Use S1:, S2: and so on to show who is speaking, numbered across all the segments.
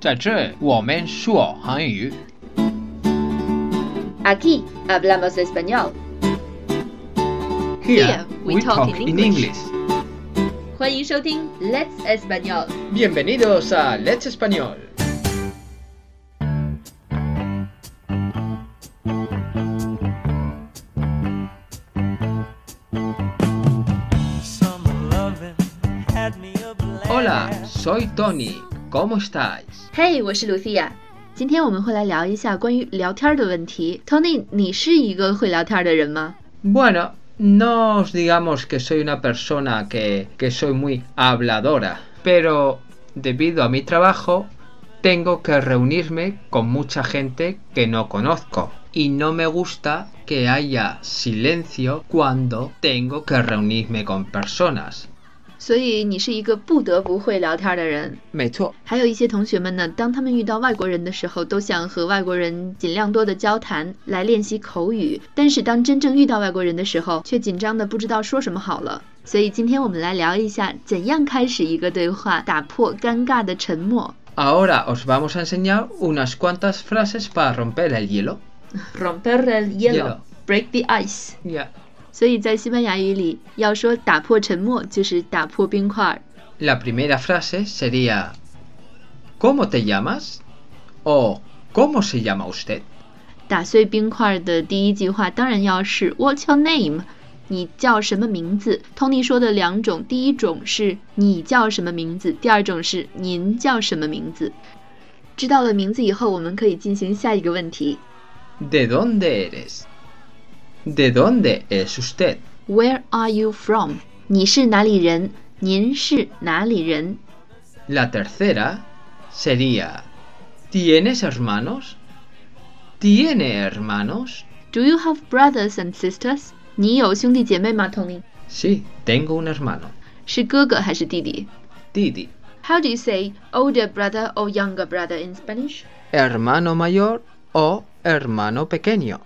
S1: 在这我们说韩语。
S2: Aquí hablamos español.
S1: Here we talk in English.
S2: 欢迎收听 Let's Español。
S1: Bienvenidos a Let's Español. Hola, soy Tony. ¿Cómo estáis?
S2: 嘿，我是 Lucia。今天我们会来聊一下关于聊天的问题。Tony，你是一个会聊天的人吗？
S1: Bueno, no os digamos que soy una persona que, que soy muy habladora, pero debido a mi trabajo tengo que reunirme con mucha gente que no conozco y no me gusta que haya silencio cuando tengo que reunirme con personas.
S2: 所以你是一个不得不会聊天的人。
S1: 没错，
S2: 还有一些同学们呢，当他们遇到外国人的时候，都想和外国人尽量多的交谈，来练习口语。但是当真正遇到外国人的时候，却紧张的不知道说什么好了。所以今天我们来聊一下，怎样开始一个对话，打破尴尬的沉默。
S1: Ahora os vamos a enseñar unas cuantas frases para romper el hielo.
S2: Romper el hielo,
S1: Hielo.
S2: break the ice。
S1: Ya.
S2: 所以在西班牙语里，要说打破沉默，就是打破冰块。
S1: La primera frase sería ¿Cómo te llamas? o ¿Cómo se llama usted?
S2: 打碎冰块的第一句话当然要是 What's your name？你叫什么名字？Tony 说的两种，第一种是你叫什么名字，第二种是您叫什么名字。知道了名字以后，我们可以进行下一个问题
S1: ¿De dónde eres? ¿De dónde es usted?
S2: Where are you from？你是哪里人？您是哪里人？
S1: La tercera sería ¿Tienes hermanos? ¿Tiene hermanos?
S2: Do you have brothers and sisters？你有兄弟姐妹吗，Tony？
S1: Sí, tengo un hermano.
S2: 是哥哥还是弟弟
S1: Didi.
S2: ？How do you say older brother or younger brother in Spanish？
S1: Hermano mayor o hermano pequeño.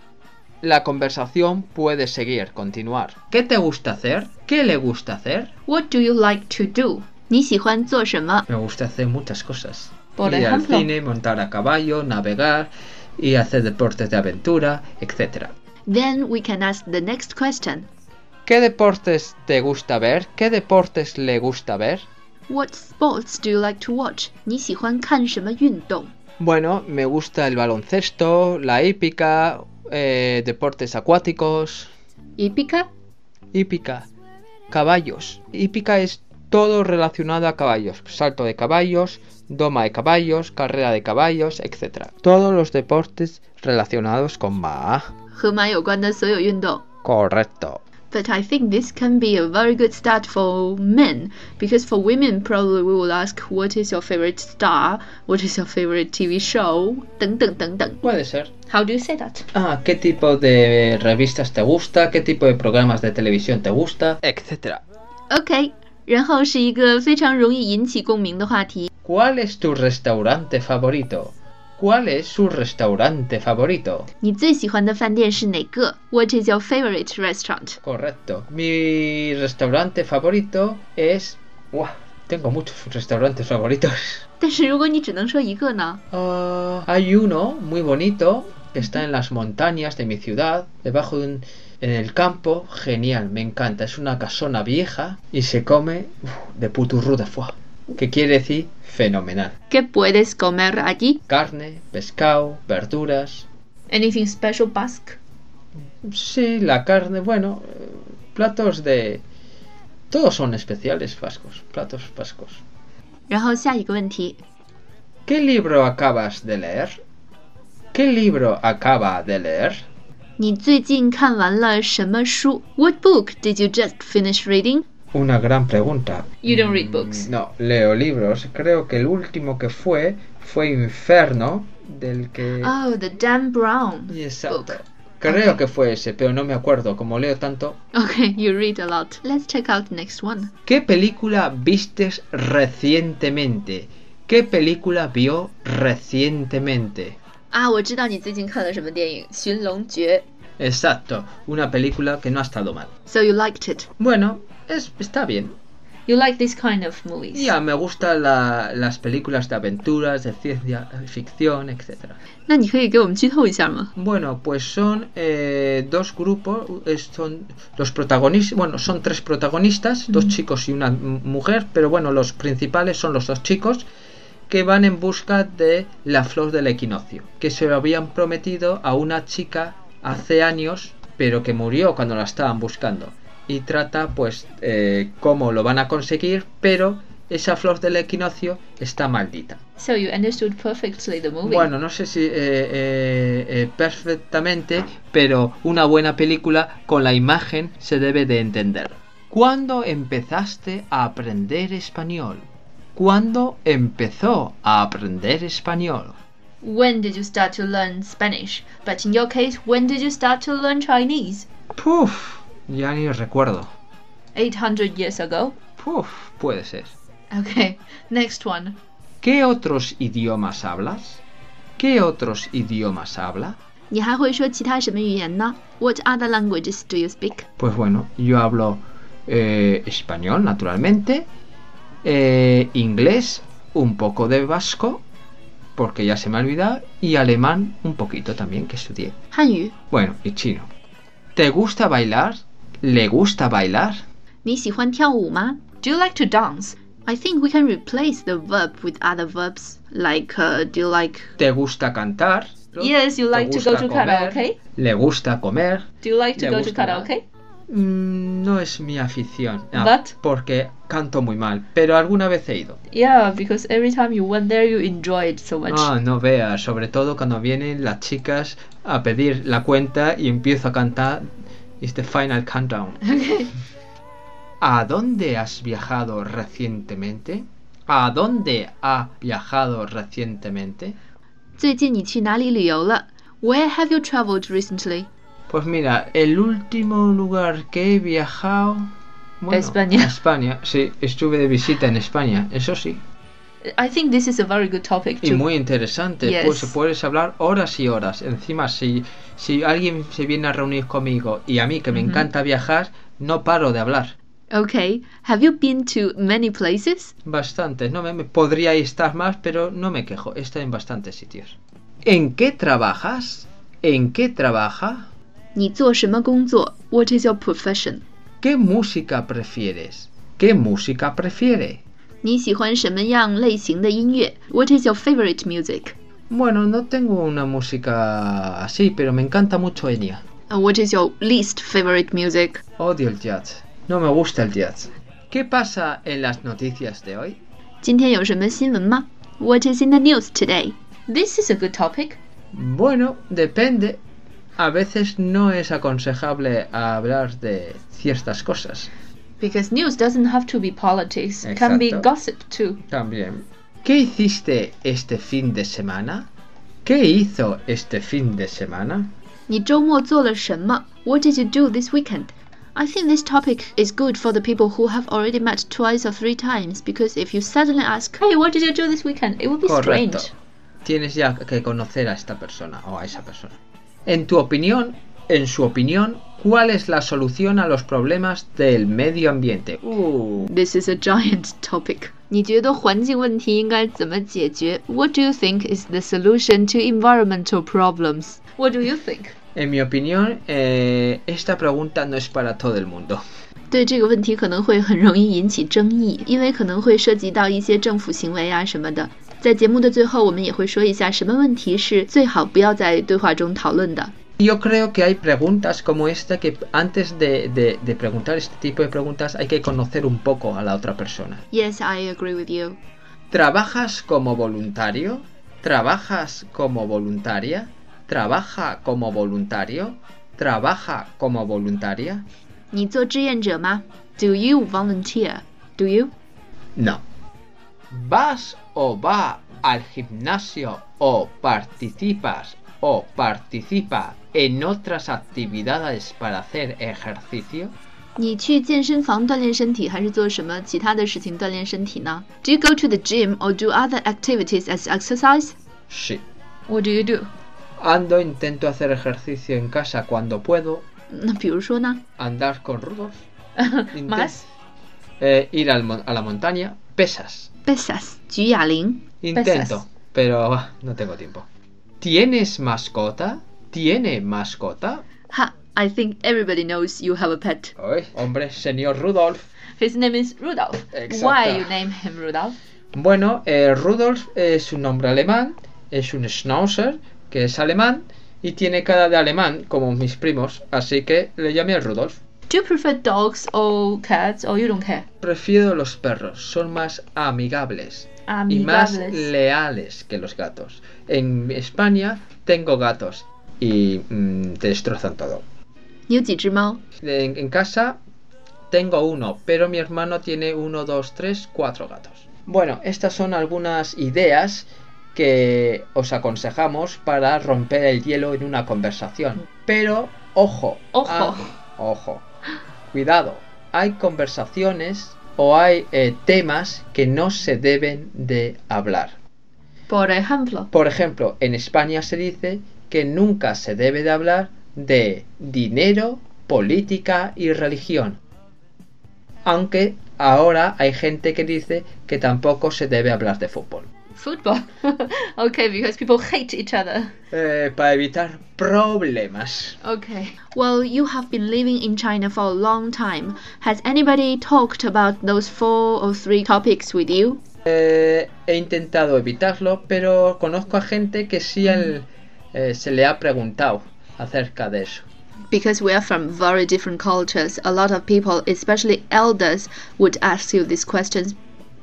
S1: La conversación puede seguir, continuar. ¿Qué te gusta hacer? ¿Qué le gusta hacer?
S2: What do you like to do？你喜欢做什么？
S1: Me gusta hacer muchas cosas.
S2: Por
S1: ir al
S2: ejemplo.
S1: cine, montar a caballo, navegar y hacer deportes de aventura, etc.
S2: Then we can ask the next question.
S1: ¿Qué deportes te gusta ver? ¿Qué deportes le gusta ver?
S2: What sports do you like to watch? 你喜欢看什么运动？
S1: Bueno, me gusta el baloncesto, la hípica, eh, deportes acuáticos.
S2: ¿Hípica?
S1: Hípica. Caballos. Hípica es todo relacionado a caballos. Salto de caballos, doma de caballos, carrera de caballos, etc. Todos los deportes relacionados con Ma. Correcto.
S2: But I think this can be a very good start for men, because for women probably we will ask what is your favorite star, what is your favorite TV show, 等等等等。
S1: Puede ser.
S2: How do you say that?
S1: Ah, ¿qué tipo de revistas te gusta? ¿Qué tipo de programas de televisión te gusta? Etcétera.
S2: OK，然后是一个非常容易引起共鸣的话题。
S1: ¿Cuál es tu restaurante favorito? ¿Cuál es su restaurante favorito?
S2: What is your favorite restaurant?
S1: Correcto. Mi restaurante favorito es... Tengo muchos restaurantes favoritos. Uh, hay uno muy bonito que está en las montañas de mi ciudad, debajo de un... En el campo, genial, me encanta. Es una casona vieja y se come uf, de puturru de foie Que quiere decir fenomenal.
S2: ¿Qué puedes comer allí?
S1: Carne, pescado, verduras.
S2: Anything special Basque?
S1: Sí, la carne, bueno, eh, platos de... Todos son especiales vascos, platos vascos.
S2: 然后下一个问题，
S1: ¿Qué libro acabas de leer? ¿Qué libro acaba de leer?
S2: 你最近看完了什么书？What book did you just finish reading?
S1: Una gran pregunta.
S2: You don't read books.
S1: No, leo libros. Creo que el último que fue fue Inferno, del que...
S2: Oh, the Dan Brown
S1: Y exacto.
S2: book.
S1: Creo que fue ese, pero no me acuerdo. Como leo tanto.
S2: Okay, you read a lot. Let's check out the next one.
S1: ¿Qué película vistes recientemente? ¿Qué película vio recientemente?
S2: 啊，我知道你最近看了什么电影，《寻龙诀
S1: Exacto, una película que no ha estado mal.
S2: So you liked it.
S1: Bueno, está bien.
S2: You like kind of movies.
S1: Yeah, me gustan las películas de aventuras, de ciencia ficción, etc. Bueno, pues son eh, dos grupos, son los protagonistas, bueno, son tres protagonistas, dos chicos y una mujer, pero bueno, los principales son los dos chicos que van en busca de la flor del equinoccio, que se lo habían prometido a una chica hace años, pero que murió cuando la estaban buscando. Y trata pues eh, cómo lo van a conseguir, pero esa flor del equinoccio está maldita.
S2: So you understood perfectly the movie.
S1: Bueno, no sé si eh, eh, eh, perfectamente, pero una buena película con la imagen se debe de entender. ¿Cuándo empezaste a aprender español? ¿Cuándo empezó a aprender español?
S2: When did you start to learn Spanish? But in your case, when did you start to learn Chinese?
S1: Puf, ya ni los recuerdo.
S2: 800 years ago.
S1: Uf, puede ser.
S2: Ok, next one.
S1: ¿Qué otros idiomas hablas? ¿Qué otros idiomas habla?
S2: What other languages do you speak?
S1: Pues bueno, yo hablo eh, español, naturalmente, eh, inglés, un poco de vasco, porque ya se me ha olvidado, y alemán un poquito también que estudié.
S2: Hanyu.
S1: Bueno, y chino. ¿Te gusta bailar? ¿Le gusta bailar?
S2: 你喜欢跳舞吗？Do you like to dance? I think we can replace the verb with other verbs, like uh, do you like?
S1: ¿Te gusta cantar?
S2: Yes, you
S1: ¿Te
S2: like to go
S1: gusta
S2: to
S1: comer?
S2: karaoke.
S1: ¿Le gusta comer?
S2: Do you like to
S1: ¿Le
S2: go to
S1: gusta
S2: karaoke?
S1: Mm, no es mi afición. Ah,
S2: But?
S1: Porque canto muy mal, pero alguna vez he ido.
S2: Yeah, because every time you went there, you enjoy it so much.
S1: Ah, no veas, sobre todo cuando vienen las chicas a pedir la cuenta y empiezo a cantar. It's the final countdown.
S2: Okay.
S1: ¿A dónde has viajado recientemente? ¿A dónde ha viajado recientemente?
S2: 最近你去哪里旅游了？Where have you traveled recently?
S1: Pues mira, el último lugar que he viajado. bueno,
S2: España.
S1: a España, sí, estuve de visita en España, eso sí.
S2: I think this is a very good topic
S1: Y
S2: to
S1: muy interesante,
S2: Yes.
S1: pues puedes hablar horas y horas. Encima, si, si alguien se viene a reunir conmigo y a mí que me
S2: Ujú.
S1: encanta viajar, no paro de hablar.
S2: Okay. Have you been to many places?
S1: Bastantes, no me, me- podría estar más, pero no me quejo, he estado en bastantes sitios. ¿En qué trabajas? ¿En qué trabaja?
S2: 你做什么工作？What is your profession?
S1: ¿Qué música prefieres? ¿Qué música prefiere?
S2: 你喜欢什么样类型的音乐？What is your favorite music?
S1: Bueno, no tengo una música así, pero me encanta mucho Enya.
S2: Uh, what is your least favorite music?
S1: Odio el jazz. No me gusta el jazz. ¿Qué pasa en las noticias de hoy?
S2: 今天有什么新闻吗？What is in the news today? This is a good topic.
S1: Bueno, depende. A veces no es aconsejable hablar de ciertas cosas.
S2: Because news doesn't have to be politics. It can be
S1: Exacto.
S2: gossip too.
S1: También. ¿Qué hiciste este fin de semana? ¿Qué hizo este fin de semana?
S2: 你周末做了什么？What did you do this weekend? I think this topic is good for the people who have already met twice or three times because if you suddenly ask, "Hey, what did you do this weekend?" it would be
S1: Correcto.
S2: strange.
S1: Tienes ya que conocer a esta persona o a esa persona. En tu opinión, en su opinión, ¿cuál es la solución a los problemas del medio ambiente? Uh,
S2: This is a giant topic. 你觉得环境问题应该怎么解决？What do you think is the solution to environmental problems? What do you think?
S1: en mi opinión, eh, esta pregunta no es para todo el mundo.
S2: 对这个问题可能会很容易引起争议，因为可能会涉及到一些政府行为啊什么的。在节目的最后，我们也会说一下什么问题是最好不要在对话中讨论的。
S1: yo creo que hay preguntas como esta que antes de, preguntar este tipo de preguntas hay que conocer un poco a la otra persona.
S2: Yes, I agree with you.
S1: ¿Trabajas como voluntario? ¿Trabajas como voluntaria? ¿Trabaja como voluntario? ¿Trabaja como voluntaria?
S2: Do you volunteer? Do you?
S1: No. ¿Vas o va al gimnasio o participas o participa en otras actividades para hacer ejercicio?
S2: 你去健身房锻炼身体，还是做什么其他的事情锻炼身体呢？Do you go to the gym or do other activities as exercise?
S1: Sí.
S2: What do you do?
S1: Ando, intento hacer ejercicio en casa cuando puedo.
S2: 那比如说呢？
S1: Andar con rudos. Inte-
S2: Más?
S1: Eh, ir al mon- a la montaña, pesas.
S2: Pesas，举哑铃。
S1: Intento, pero ah, no tengo tiempo. ¿Tienes mascota? ¿Tiene mascota?
S2: Ha, I think everybody knows you have a pet.
S1: Ay, hombre, señor Rudolf.
S2: His name is Rudolph.
S1: Exacto.
S2: Why you name him Rudolph?
S1: Bueno, eh, Rudolf es un nombre alemán, es un Schnauzer, que es alemán, y tiene cara de alemán, como mis primos, así que le llamé Rudolf.
S2: Do you prefer dogs or cats or you don't care?
S1: Prefiero los perros, son más amigables y más
S2: Amigables.
S1: leales que los gatos. En España tengo gatos y mm, te destrozan todo. En, en casa tengo uno, pero mi hermano tiene uno, dos, tres, cuatro gatos. Bueno, estas son algunas ideas que os aconsejamos para romper el hielo en una conversación. Pero, ojo,
S2: ojo,
S1: ah, ojo, cuidado, hay conversaciones o hay eh, temas que no se deben de hablar.
S2: Por ejemplo.
S1: Por ejemplo, en España se dice que nunca se debe de hablar de dinero, política y religión. Aunque ahora hay gente que dice que tampoco se debe hablar de fútbol.
S2: football. okay, because people hate each other.
S1: Eh, para evitar problemas.
S2: Okay. Well, you have been living in China for a long time. Has anybody talked about those four or three topics with you?
S1: Eh, he intentado evitarlo, pero conozco a gente que sí el- eh, se le ha preguntado acerca de eso.
S2: Because we are from very different cultures, a lot of people, especially elders, would ask you these questions,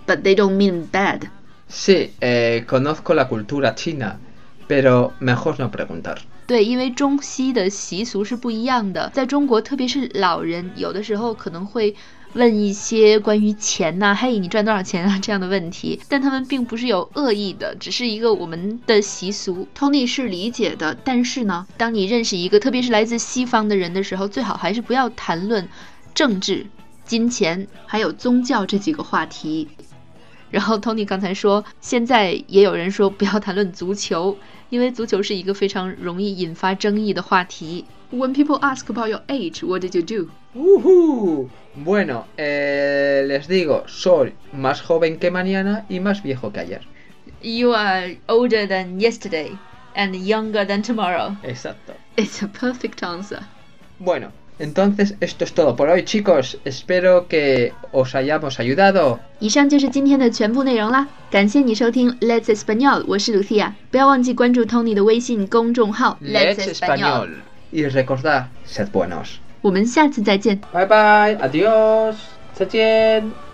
S2: but they don't mean bad.
S1: Sí, eh, conozco la cultura china, pero mejor no preguntar.
S2: 对，因为中西的习俗是不一样的，在中国，特别是老人，有的时候可能会 问一些关于钱呐、嘿，你赚多少钱啊这样的问题，但他们并不是有恶意的，只是一个我们的习俗。Tony 是理解的，但是呢，当你认识一个特别是来自西方的人的时候，最好还是不要谈论政治、金钱还有宗教这几个话题。然后 Tony 刚才说，现在也有人说不要谈论足球，因为足球是一个非常容易引发争议的话题。When people ask about your age, what did you do?
S1: Ujú. Bueno, eh, les digo, soy más joven que mañana y más viejo que ayer.
S2: You are older than yesterday and younger than tomorrow.
S1: Exacto.
S2: It's a perfect answer.
S1: Bueno, entonces esto es todo por hoy, chicos. Espero que os hayamos ayudado.
S2: 以上就是今天的全部内容啦，感谢你收听 Let's Español，我是 Lucia，不要忘记关注 Tony 的微信公众号
S1: Let's español. Y recordad, sed buenos.
S2: 我们下次再见，
S1: 拜拜，adios，再见。